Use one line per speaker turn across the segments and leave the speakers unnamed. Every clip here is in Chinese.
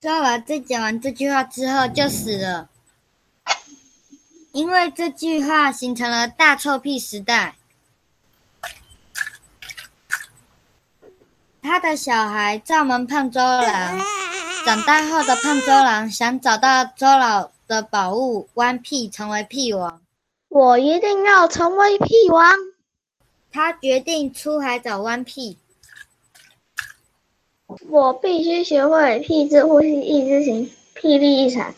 周老在讲完这句话之后就死了，因为这句话形成了大臭屁时代。他的小孩赵门胖周郎，长大后的胖周郎想找到周老的宝物弯屁，成为屁王。
我一定要成为屁王。
他决定出海找弯屁。
我必须学会屁之呼吸，一之行，霹雳一闪。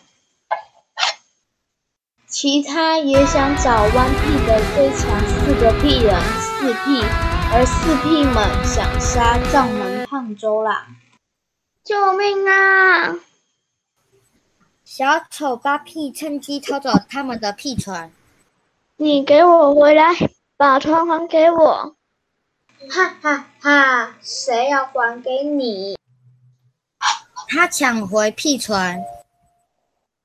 其他也想找弯屁的最强四个屁人，四屁，而四屁们想杀藏门胖周啦。
救命啊！
小丑八屁趁机偷走他们的屁船。
你给我回来，把船还给我！
哈哈哈！谁要还给你？
他抢回屁船。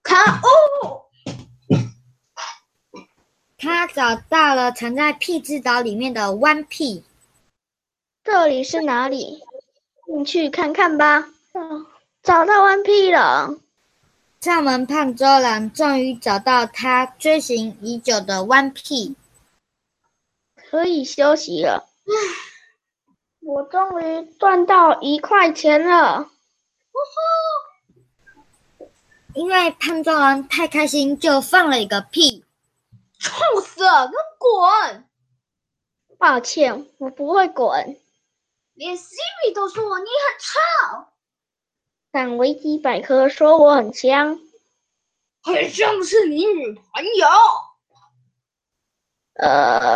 可恶！
他找到了藏在屁之岛里面的弯屁。
这里是哪里？进去看看吧。找到弯屁了。
上门胖周郎终于找到他追寻已久的弯屁。
可以休息了。我终于赚到一块钱了！
呜
呼！因为胖周郎太开心，就放了一个屁。
臭死了！给我滚！
抱歉，我不会滚。
连 Siri 都说我你很臭。
但维基百科说我很香。
很像是你女朋友。
呃。